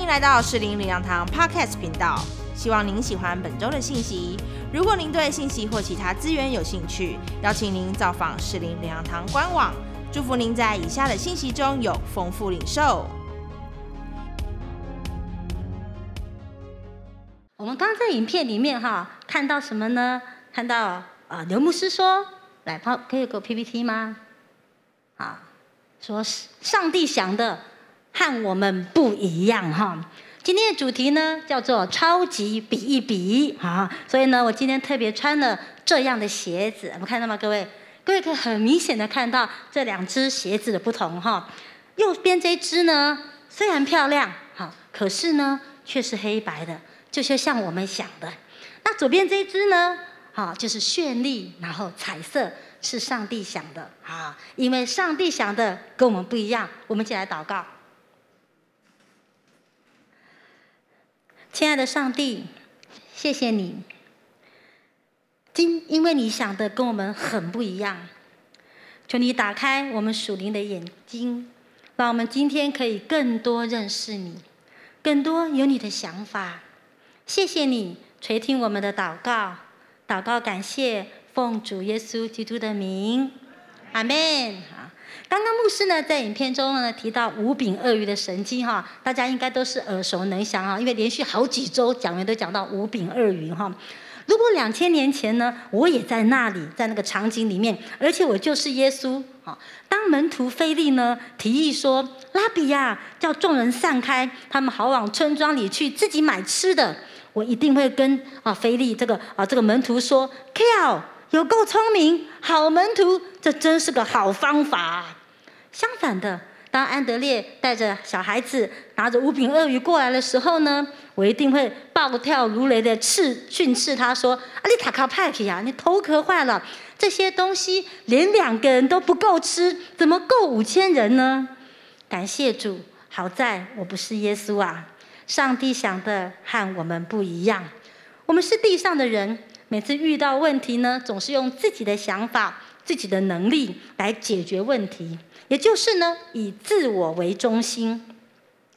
迎来到士林领养堂 Podcast 频道，希望您喜欢本周的信息。如果您对信息或其他资源有兴趣，邀请您造访士林领养堂官网。祝福您在以下的信息中有丰富领受。我们刚在影片里面哈看到什么呢？看到啊，刘牧师说：“来，帮可以给我 PPT 吗？”啊，说上帝想的和我们不一样哈。今天的主题呢叫做“超级比一比”啊，所以呢，我今天特别穿了这样的鞋子，我们看到吗，各位？各位可以很明显的看到这两只鞋子的不同哈。右边这只呢，虽然漂亮哈，可是呢却是黑白的，就是像我们想的。那左边这只呢，哈，就是绚丽，然后彩色，是上帝想的啊。因为上帝想的跟我们不一样，我们一起来祷告。亲爱的上帝，谢谢你。今因为你想的跟我们很不一样，求你打开我们属灵的眼睛，让我们今天可以更多认识你，更多有你的想法。谢谢你垂听我们的祷告，祷告感谢奉主耶稣基督的名，阿门。刚刚牧师呢在影片中呢提到五柄鳄鱼的神经哈，大家应该都是耳熟能详啊，因为连续好几周讲员都讲到五柄鳄鱼哈。如果两千年前呢，我也在那里，在那个场景里面，而且我就是耶稣啊。当门徒菲利呢提议说：“拉比亚，叫众人散开，他们好往村庄里去自己买吃的。”我一定会跟啊菲利这个啊这个门徒说：“Kill，有够聪明，好门徒，这真是个好方法。”相反的。当安德烈带着小孩子拿着五饼鳄鱼过来的时候呢，我一定会暴跳如雷的斥训斥他说：“啊，你塔卡派克呀，你头壳坏了！这些东西连两个人都不够吃，怎么够五千人呢？”感谢主，好在我不是耶稣啊！上帝想的和我们不一样，我们是地上的人，每次遇到问题呢，总是用自己的想法、自己的能力来解决问题。也就是呢，以自我为中心，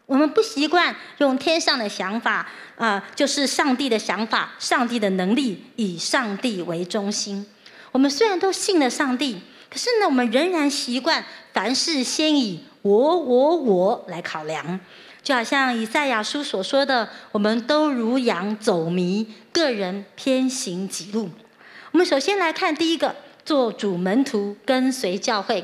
我们不习惯用天上的想法啊，就是上帝的想法、上帝的能力，以上帝为中心。我们虽然都信了上帝，可是呢，我们仍然习惯凡事先以我、我、我来考量。就好像以赛亚书所说的：“我们都如羊走迷，个人偏行己路。”我们首先来看第一个，做主门徒，跟随教会。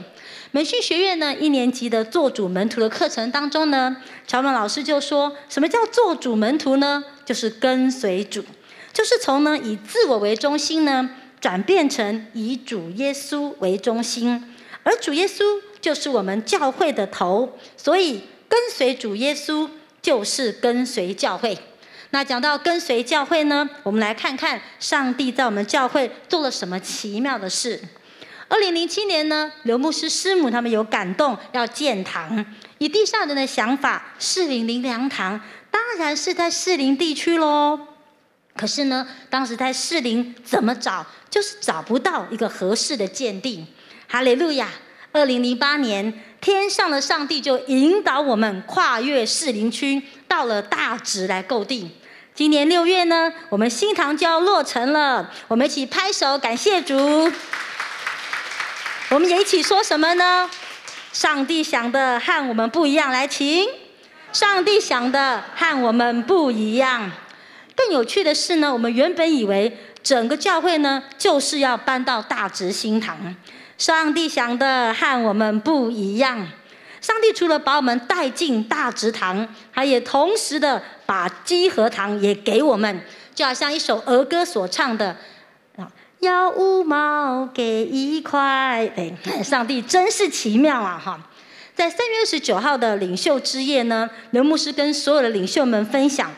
美训学院呢，一年级的做主门徒的课程当中呢，乔文老师就说：什么叫做主门徒呢？就是跟随主，就是从呢以自我为中心呢，转变成以主耶稣为中心，而主耶稣就是我们教会的头，所以跟随主耶稣就是跟随教会。那讲到跟随教会呢，我们来看看上帝在我们教会做了什么奇妙的事。二零零七年呢，刘牧师师母他们有感动要建堂，以地上人的想法，士林林良堂当然是在士林地区喽。可是呢，当时在士林怎么找，就是找不到一个合适的鉴定。哈利路亚！二零零八年，天上的上帝就引导我们跨越士林区，到了大直来购地。今年六月呢，我们新堂就要落成了，我们一起拍手感谢主。我们也一起说什么呢？上帝想的和我们不一样。来，请上帝想的和我们不一样。更有趣的是呢，我们原本以为整个教会呢就是要搬到大直新堂。上帝想的和我们不一样。上帝除了把我们带进大直堂，他也同时的把基和堂也给我们，就好像一首儿歌所唱的。要五毛给一块，哎，上帝真是奇妙啊！哈，在三月二十九号的领袖之夜呢，刘牧师跟所有的领袖们分享，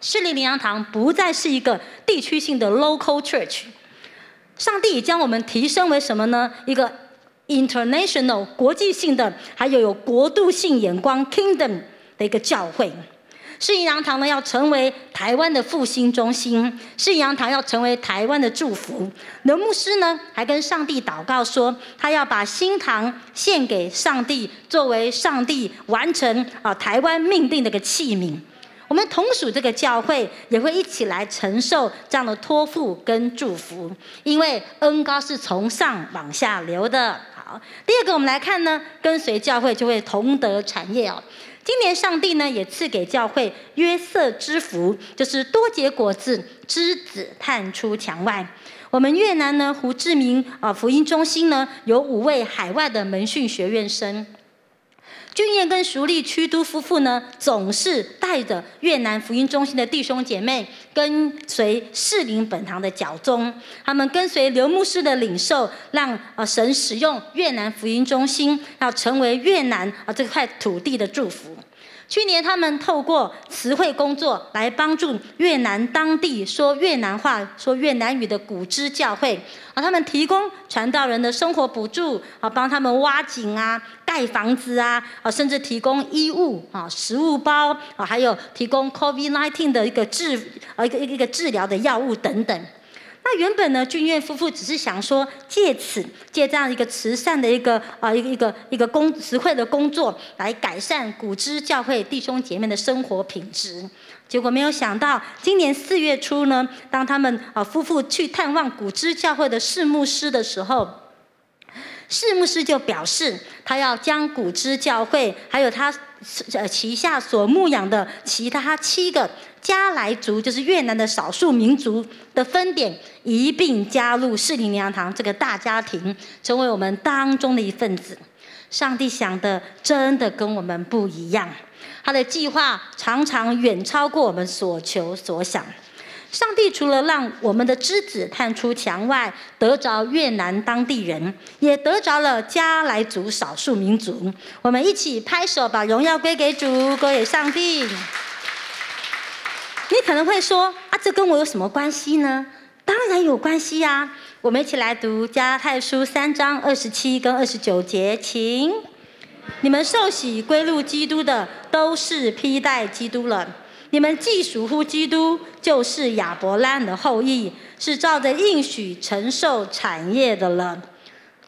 市立灵粮堂不再是一个地区性的 local church，上帝将我们提升为什么呢？一个 international 国际性的，还有有国度性眼光 kingdom 的一个教会。世营洋堂呢要成为台湾的复兴中心，世营洋堂要成为台湾的祝福。刘牧师呢还跟上帝祷告说，他要把新堂献给上帝，作为上帝完成啊台湾命定的一个器皿。我们同属这个教会，也会一起来承受这样的托付跟祝福，因为恩高是从上往下流的。好，第二个我们来看呢，跟随教会就会同得产业哦。今年上帝呢也赐给教会约瑟之福，就是多结果子，枝子探出墙外。我们越南呢胡志明啊福音中心呢有五位海外的门训学院生。俊彦跟熟丽屈都夫妇呢，总是带着越南福音中心的弟兄姐妹跟随士林本堂的脚宗，他们跟随刘牧师的领受，让啊神使用越南福音中心，要成为越南啊这块土地的祝福。去年，他们透过词汇工作来帮助越南当地说越南话、说越南语的古支教会，啊，他们提供传道人的生活补助，啊，帮他们挖井啊、盖房子啊，啊，甚至提供衣物啊、食物包啊，还有提供 COVID-19 的一个治啊一个一个治疗的药物等等。那原本呢，俊彦夫妇只是想说，借此借这样一个慈善的一个啊一个一个一个工实惠的工作，来改善古之教会弟兄姐妹的生活品质。结果没有想到，今年四月初呢，当他们啊夫妇去探望古之教会的事牧师的时候。释牧师就表示，他要将古之教会还有他呃旗下所牧养的其他七个加来族，就是越南的少数民族的分点，一并加入士林娘堂这个大家庭，成为我们当中的一份子。上帝想的真的跟我们不一样，他的计划常常远超过我们所求所想。上帝除了让我们的枝子探出墙外，得着越南当地人，也得着了加来族少数民族。我们一起拍手，把荣耀归给主，归给上帝。你可能会说：“啊，这跟我有什么关系呢？”当然有关系呀！我们一起来读加太书三章二十七跟二十九节，请你们受洗归入基督的，都是披戴基督了。你们既属乎基督，就是亚伯拉罕的后裔，是照着应许承受产业的了。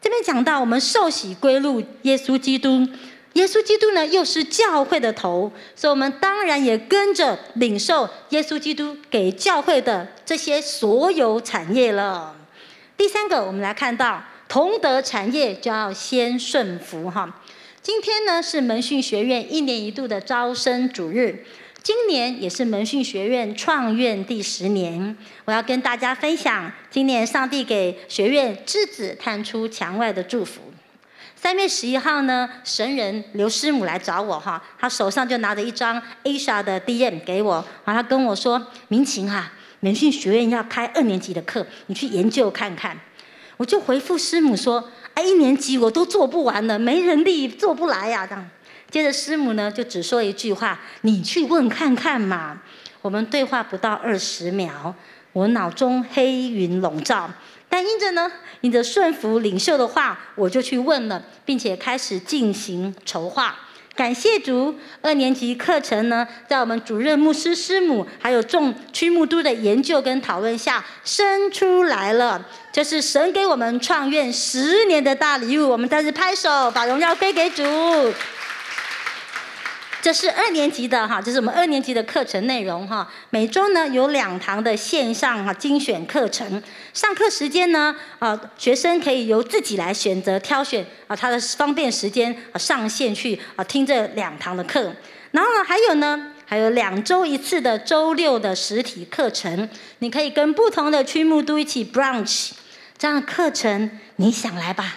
这边讲到我们受洗归入耶稣基督，耶稣基督呢又是教会的头，所以我们当然也跟着领受耶稣基督给教会的这些所有产业了。第三个，我们来看到同德产业就要先顺服哈。今天呢是门训学院一年一度的招生主日。今年也是门训学院创院第十年，我要跟大家分享今年上帝给学院之子探出墙外的祝福。三月十一号呢，神人刘师母来找我哈，他手上就拿着一张 Asia 的 DM 给我，然后他跟我说：“明晴啊，门训学院要开二年级的课，你去研究看看。”我就回复师母说：“哎，一年级我都做不完了，没人力做不来呀。”这样。接着师母呢就只说一句话：“你去问看看嘛。”我们对话不到二十秒，我脑中黑云笼罩。但因着呢，因着顺服领袖的话，我就去问了，并且开始进行筹划。感谢主，二年级课程呢，在我们主任牧师师母还有众区牧都的研究跟讨论下生出来了。这是神给我们创院十年的大礼物，我们再次拍手，把荣耀归给主。这是二年级的哈，这是我们二年级的课程内容哈。每周呢有两堂的线上哈精选课程，上课时间呢啊学生可以由自己来选择挑选啊他的方便时间啊上线去啊听这两堂的课。然后呢还有呢还有两周一次的周六的实体课程，你可以跟不同的区牧都一起 brunch，这样课程你想来吧，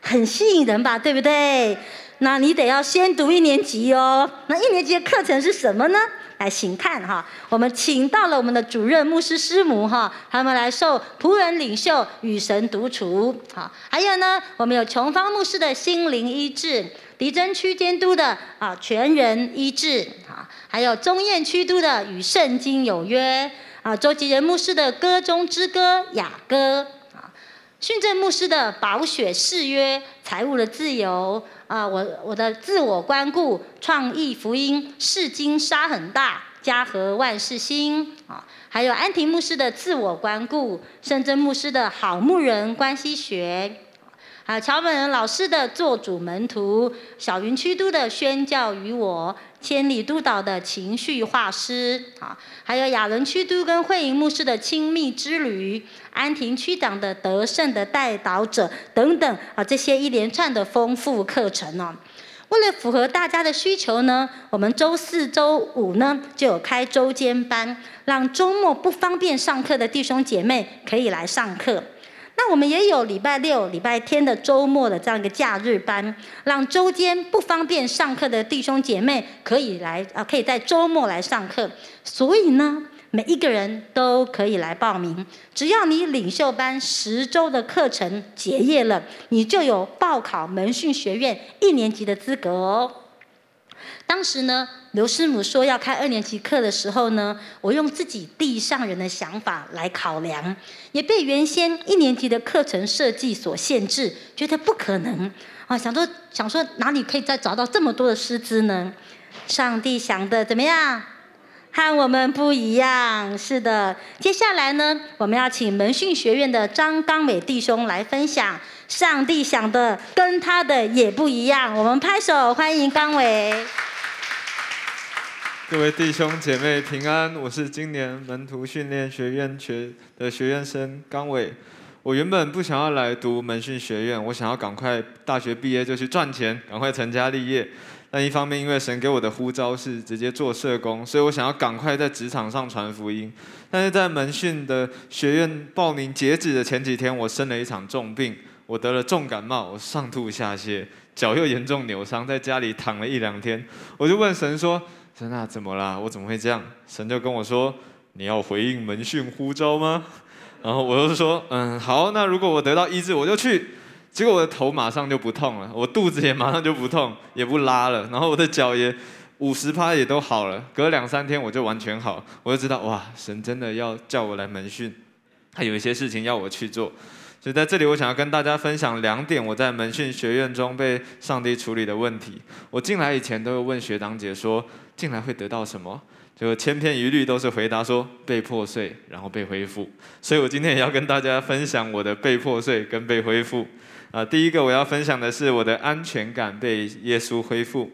很吸引人吧，对不对？那你得要先读一年级哦。那一年级的课程是什么呢？来，请看哈，我们请到了我们的主任牧师师母哈，他们来受仆人领袖与神独处。好，还有呢，我们有琼芳牧师的心灵医治，狄真区监督的啊全人医治，啊，还有中燕区督的与圣经有约，啊，周吉仁牧师的歌中之歌雅歌，啊，训正牧师的保血誓约财务的自由。啊，我我的自我关顾、创意福音、世经沙很大家和万事兴啊，还有安婷牧师的自我关顾，深圳牧师的好牧人关系学。还有乔本人老师的做主门徒，小云区都的宣教于我，千里督导的情绪画师，啊，还有亚伦区都跟慧莹牧师的亲密之旅，安亭区长的得胜的带导者等等啊，这些一连串的丰富课程哦。为了符合大家的需求呢，我们周四周五呢就有开周间班，让周末不方便上课的弟兄姐妹可以来上课。那我们也有礼拜六、礼拜天的周末的这样一个假日班，让周间不方便上课的弟兄姐妹可以来啊，可以在周末来上课。所以呢，每一个人都可以来报名，只要你领袖班十周的课程结业了，你就有报考门训学院一年级的资格哦。当时呢，刘师母说要开二年级课的时候呢，我用自己地上人的想法来考量，也被原先一年级的课程设计所限制，觉得不可能啊！想说想说哪里可以再找到这么多的师资呢？上帝想的怎么样？和我们不一样。是的，接下来呢，我们要请门训学院的张刚伟弟兄来分享。上帝想的跟他的也不一样。我们拍手欢迎刚伟。各位弟兄姐妹平安，我是今年门徒训练学院学的学院生刚伟。我原本不想要来读门训学院，我想要赶快大学毕业就去赚钱，赶快成家立业。但一方面，因为神给我的呼召是直接做社工，所以我想要赶快在职场上传福音。但是在门训的学院报名截止的前几天，我生了一场重病，我得了重感冒，我上吐下泻，脚又严重扭伤，在家里躺了一两天。我就问神说。神啊，怎么啦？我怎么会这样？神就跟我说：“你要回应门训呼召吗？” 然后我就说：“嗯，好。那如果我得到医治，我就去。”结果我的头马上就不痛了，我肚子也马上就不痛，也不拉了。然后我的脚也五十趴也都好了。隔两三天我就完全好，我就知道哇，神真的要叫我来门训，他有一些事情要我去做。所以在这里，我想要跟大家分享两点我在门训学院中被上帝处理的问题。我进来以前都会问学长姐说。进来会得到什么？就千篇一律都是回答说被破碎，然后被恢复。所以我今天也要跟大家分享我的被破碎跟被恢复。啊，第一个我要分享的是我的安全感被耶稣恢复。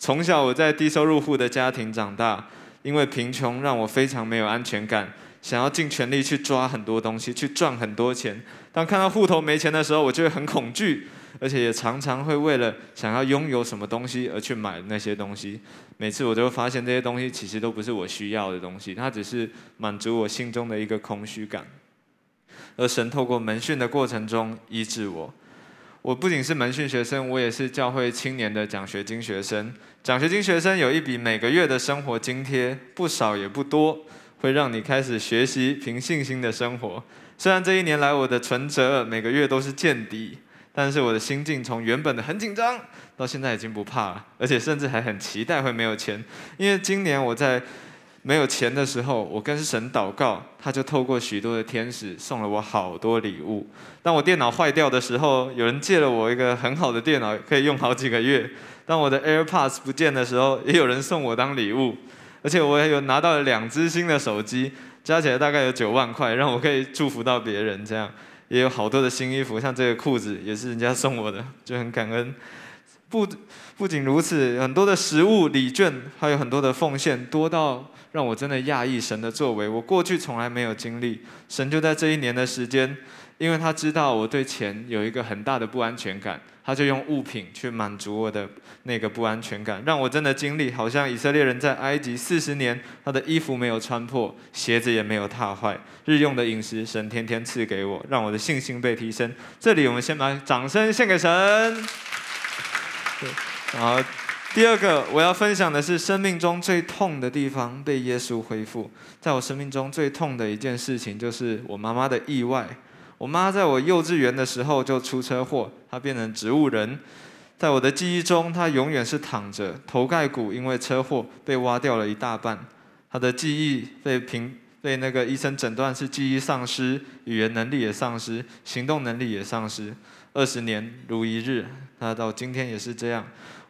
从小我在低收入户的家庭长大，因为贫穷让我非常没有安全感，想要尽全力去抓很多东西，去赚很多钱。当看到户头没钱的时候，我就会很恐惧。而且也常常会为了想要拥有什么东西而去买那些东西。每次我都会发现这些东西其实都不是我需要的东西，它只是满足我心中的一个空虚感。而神透过门训的过程中医治我。我不仅是门训学生，我也是教会青年的奖学金学生。奖学金学生有一笔每个月的生活津贴，不少也不多，会让你开始学习凭信心的生活。虽然这一年来我的存折每个月都是见底。但是我的心境从原本的很紧张，到现在已经不怕了，而且甚至还很期待会没有钱，因为今年我在没有钱的时候，我跟神祷告，他就透过许多的天使送了我好多礼物。当我电脑坏掉的时候，有人借了我一个很好的电脑，可以用好几个月。当我的 AirPods 不见的时候，也有人送我当礼物，而且我也有拿到了两只新的手机，加起来大概有九万块，让我可以祝福到别人这样。也有好多的新衣服，像这个裤子也是人家送我的，就很感恩。不不仅如此，很多的食物礼券，还有很多的奉献，多到让我真的讶异神的作为。我过去从来没有经历，神就在这一年的时间。因为他知道我对钱有一个很大的不安全感，他就用物品去满足我的那个不安全感，让我真的经历好像以色列人在埃及四十年，他的衣服没有穿破，鞋子也没有踏坏，日用的饮食神天天赐给我，让我的信心被提升。这里我们先把掌声献给神。然后第二个我要分享的是生命中最痛的地方被耶稣恢复。在我生命中最痛的一件事情就是我妈妈的意外。我妈在我幼稚园的时候就出车祸，她变成植物人。在我的记忆中，她永远是躺着，头盖骨因为车祸被挖掉了一大半。她的记忆被评被那个医生诊断是记忆丧失，语言能力也丧失，行动能力也丧失。二十年如一日，她到今天也是这样。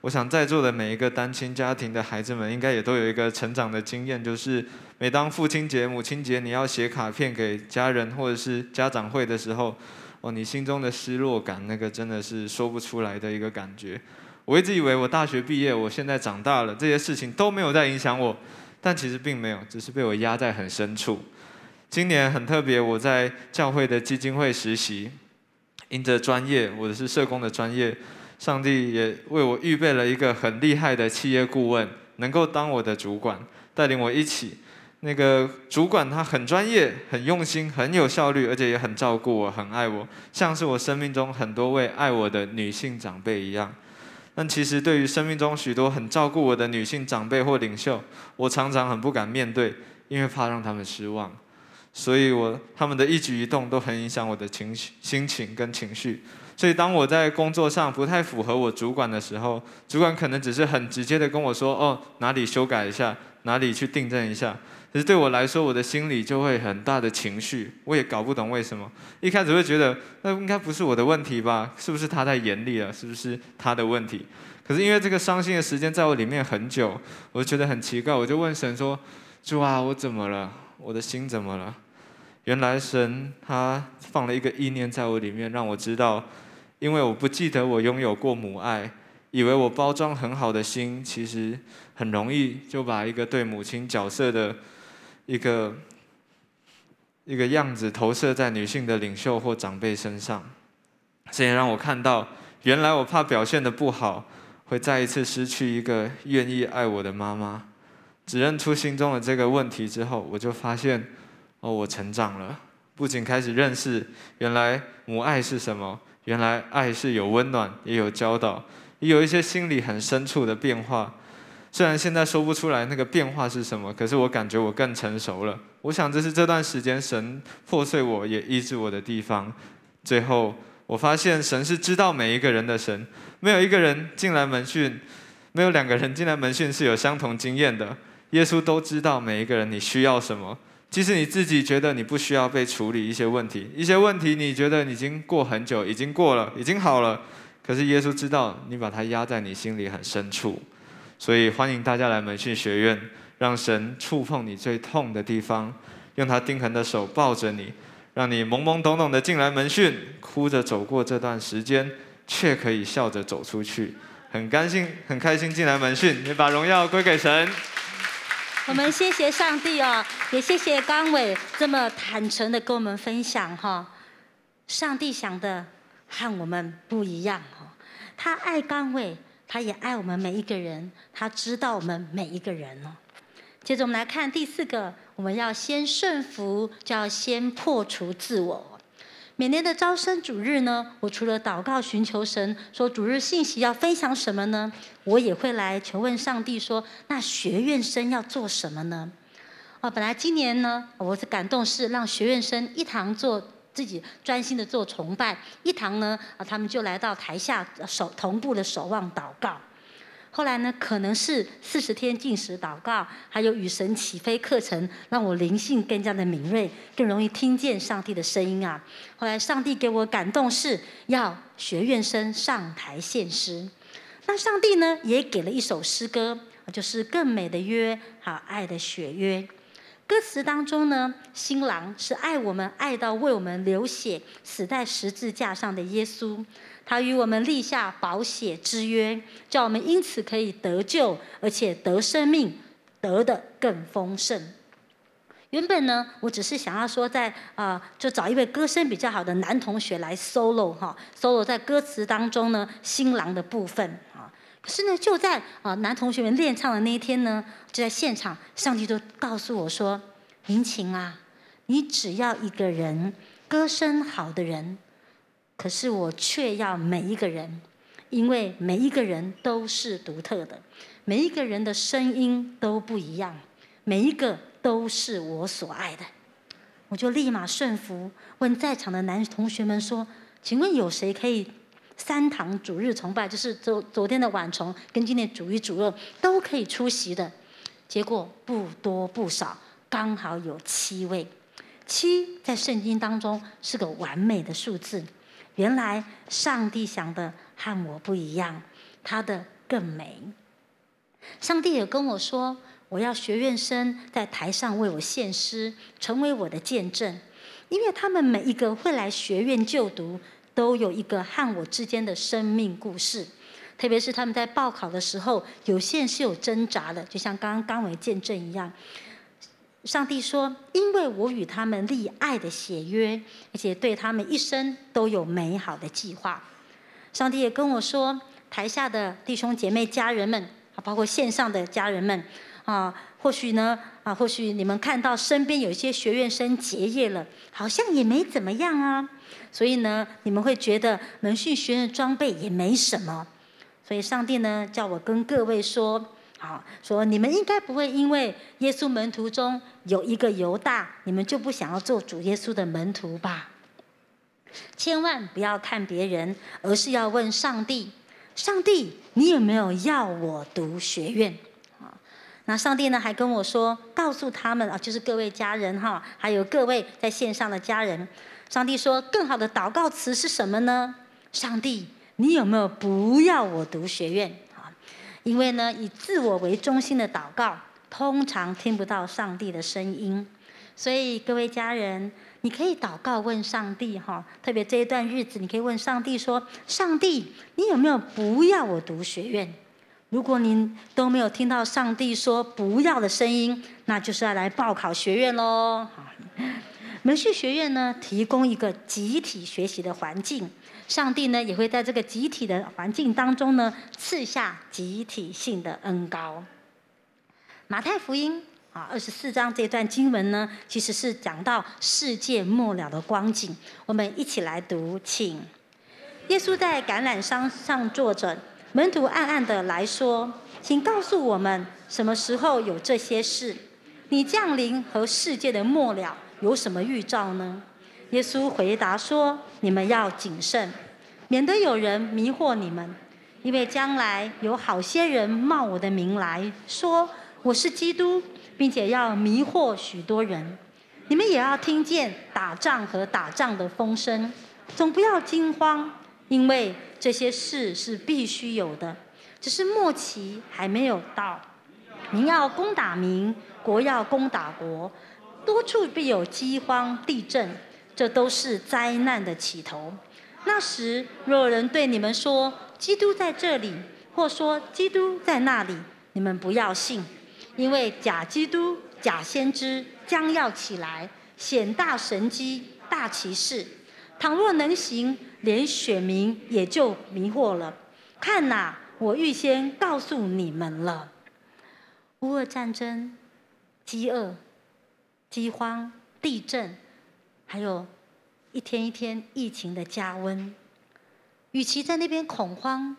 我想在座的每一个单亲家庭的孩子们，应该也都有一个成长的经验，就是每当父亲节、母亲节，你要写卡片给家人或者是家长会的时候，哦，你心中的失落感，那个真的是说不出来的一个感觉。我一直以为我大学毕业，我现在长大了，这些事情都没有在影响我，但其实并没有，只是被我压在很深处。今年很特别，我在教会的基金会实习，因着专业，我的是社工的专业。上帝也为我预备了一个很厉害的企业顾问，能够当我的主管，带领我一起。那个主管他很专业、很用心、很有效率，而且也很照顾我、很爱我，像是我生命中很多位爱我的女性长辈一样。但其实对于生命中许多很照顾我的女性长辈或领袖，我常常很不敢面对，因为怕让他们失望。所以我他们的一举一动都很影响我的情绪、心情跟情绪。所以，当我在工作上不太符合我主管的时候，主管可能只是很直接的跟我说：“哦，哪里修改一下，哪里去订正一下。”可是对我来说，我的心里就会很大的情绪，我也搞不懂为什么。一开始会觉得那应该不是我的问题吧？是不是他太严厉了？是不是他的问题？可是因为这个伤心的时间在我里面很久，我就觉得很奇怪，我就问神说：“主啊，我怎么了？我的心怎么了？”原来神他放了一个意念在我里面，让我知道。因为我不记得我拥有过母爱，以为我包装很好的心，其实很容易就把一个对母亲角色的一个一个样子投射在女性的领袖或长辈身上。这也让我看到，原来我怕表现的不好，会再一次失去一个愿意爱我的妈妈。指认出心中的这个问题之后，我就发现，哦，我成长了，不仅开始认识原来母爱是什么。原来爱是有温暖，也有教导，也有一些心里很深处的变化。虽然现在说不出来那个变化是什么，可是我感觉我更成熟了。我想这是这段时间神破碎我也医治我的地方。最后我发现神是知道每一个人的神，没有一个人进来门训，没有两个人进来门训是有相同经验的。耶稣都知道每一个人你需要什么。即使你自己觉得你不需要被处理一些问题，一些问题你觉得已经过很久，已经过了，已经好了，可是耶稣知道你把它压在你心里很深处，所以欢迎大家来门训学院，让神触碰你最痛的地方，用他钉痕的手抱着你，让你懵懵懂懂的进来门训，哭着走过这段时间，却可以笑着走出去，很高兴，很开心进来门训，你把荣耀归给神。我们谢谢上帝哦，也谢谢刚伟这么坦诚的跟我们分享哈。上帝想的和我们不一样哦，他爱刚伟，他也爱我们每一个人，他知道我们每一个人哦。接着我们来看第四个，我们要先顺服，就要先破除自我。每年的招生主日呢，我除了祷告寻求神，说主日信息要分享什么呢？我也会来求问上帝说，那学院生要做什么呢？啊，本来今年呢，我的感动是让学院生一堂做自己专心的做崇拜，一堂呢啊，他们就来到台下守同步的守望祷告。后来呢，可能是四十天禁食祷告，还有与神起飞课程，让我灵性更加的敏锐，更容易听见上帝的声音啊。后来上帝给我感动是要学院生上台献诗，那上帝呢也给了一首诗歌，就是更美的约，好爱的血约。歌词当中呢，新郎是爱我们爱到为我们流血，死在十字架上的耶稣。他与我们立下保险之约，叫我们因此可以得救，而且得生命，得的更丰盛。原本呢，我只是想要说，在啊，就找一位歌声比较好的男同学来 solo 哈，solo 在歌词当中呢，新郎的部分啊。可是呢，就在啊男同学们练唱的那一天呢，就在现场，上帝就告诉我说：“林晴啊，你只要一个人，歌声好的人。”可是我却要每一个人，因为每一个人都是独特的，每一个人的声音都不一样，每一个都是我所爱的。我就立马顺服，问在场的男同学们说：“请问有谁可以三堂主日崇拜，就是昨昨天的晚崇跟今天主一主二都可以出席的？”结果不多不少，刚好有七位。七在圣经当中是个完美的数字。原来上帝想的和我不一样，他的更美。上帝也跟我说，我要学院生在台上为我献诗，成为我的见证，因为他们每一个会来学院就读，都有一个和我之间的生命故事。特别是他们在报考的时候，有些人是有挣扎的，就像刚刚刚为见证一样。上帝说：“因为我与他们立爱的血约，而且对他们一生都有美好的计划。”上帝也跟我说：“台下的弟兄姐妹、家人们，啊，包括线上的家人们，啊，或许呢，啊，或许你们看到身边有一些学院生结业了，好像也没怎么样啊，所以呢，你们会觉得门训学院装备也没什么。所以上帝呢，叫我跟各位说。”好，说你们应该不会因为耶稣门徒中有一个犹大，你们就不想要做主耶稣的门徒吧？千万不要看别人，而是要问上帝：上帝，你有没有要我读学院？啊，那上帝呢还跟我说，告诉他们啊，就是各位家人哈，还有各位在线上的家人，上帝说，更好的祷告词是什么呢？上帝，你有没有不要我读学院？因为呢，以自我为中心的祷告，通常听不到上帝的声音。所以各位家人，你可以祷告问上帝哈，特别这一段日子，你可以问上帝说：“上帝，你有没有不要我读学院？”如果您都没有听到上帝说不要的声音，那就是要来报考学院喽。门训学院呢，提供一个集体学习的环境。上帝呢，也会在这个集体的环境当中呢，赐下集体性的恩高。马太福音啊，二十四章这段经文呢，其实是讲到世界末了的光景。我们一起来读，请。耶稣在橄榄山上坐着，门徒暗暗的来说：“请告诉我们，什么时候有这些事？你降临和世界的末了有什么预兆呢？”耶稣回答说：“你们要谨慎，免得有人迷惑你们，因为将来有好些人冒我的名来说我是基督，并且要迷惑许多人。你们也要听见打仗和打仗的风声，总不要惊慌，因为这些事是必须有的，只是末期还没有到。民要攻打民，国要攻打国，多处必有饥荒、地震。”这都是灾难的起头。那时，若有人对你们说基督在这里，或说基督在那里，你们不要信，因为假基督、假先知将要起来，显大神机、大骑士。倘若能行，连选民也就迷惑了。看哪，我预先告诉你们了。乌俄战争、饥饿、饥荒、地震。还有，一天一天疫情的加温，与其在那边恐慌、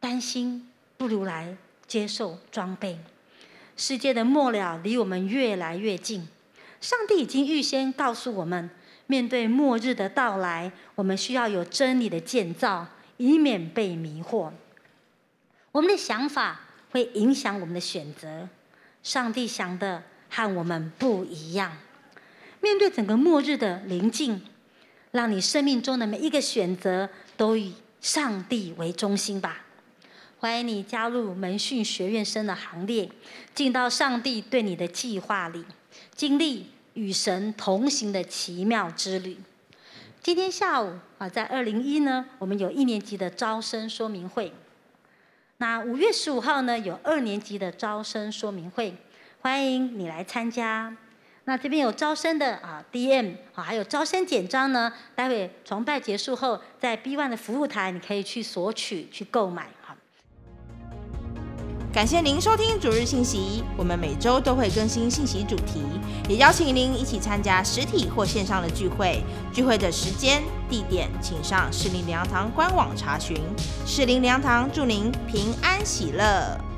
担心，不如来接受装备。世界的末了离我们越来越近，上帝已经预先告诉我们，面对末日的到来，我们需要有真理的建造，以免被迷惑。我们的想法会影响我们的选择，上帝想的和我们不一样。面对整个末日的临近，让你生命中的每一个选择都以上帝为中心吧。欢迎你加入门训学院生的行列，进到上帝对你的计划里，经历与神同行的奇妙之旅。今天下午啊，在二零一呢，我们有一年级的招生说明会。那五月十五号呢，有二年级的招生说明会，欢迎你来参加。那这边有招生的啊，DM 啊，还有招生简章呢。待会崇拜结束后，在 B One 的服务台，你可以去索取、去购买。好，感谢您收听主日信息。我们每周都会更新信息主题，也邀请您一起参加实体或线上的聚会。聚会的时间、地点，请上士林良堂官网查询。士林良堂祝您平安喜乐。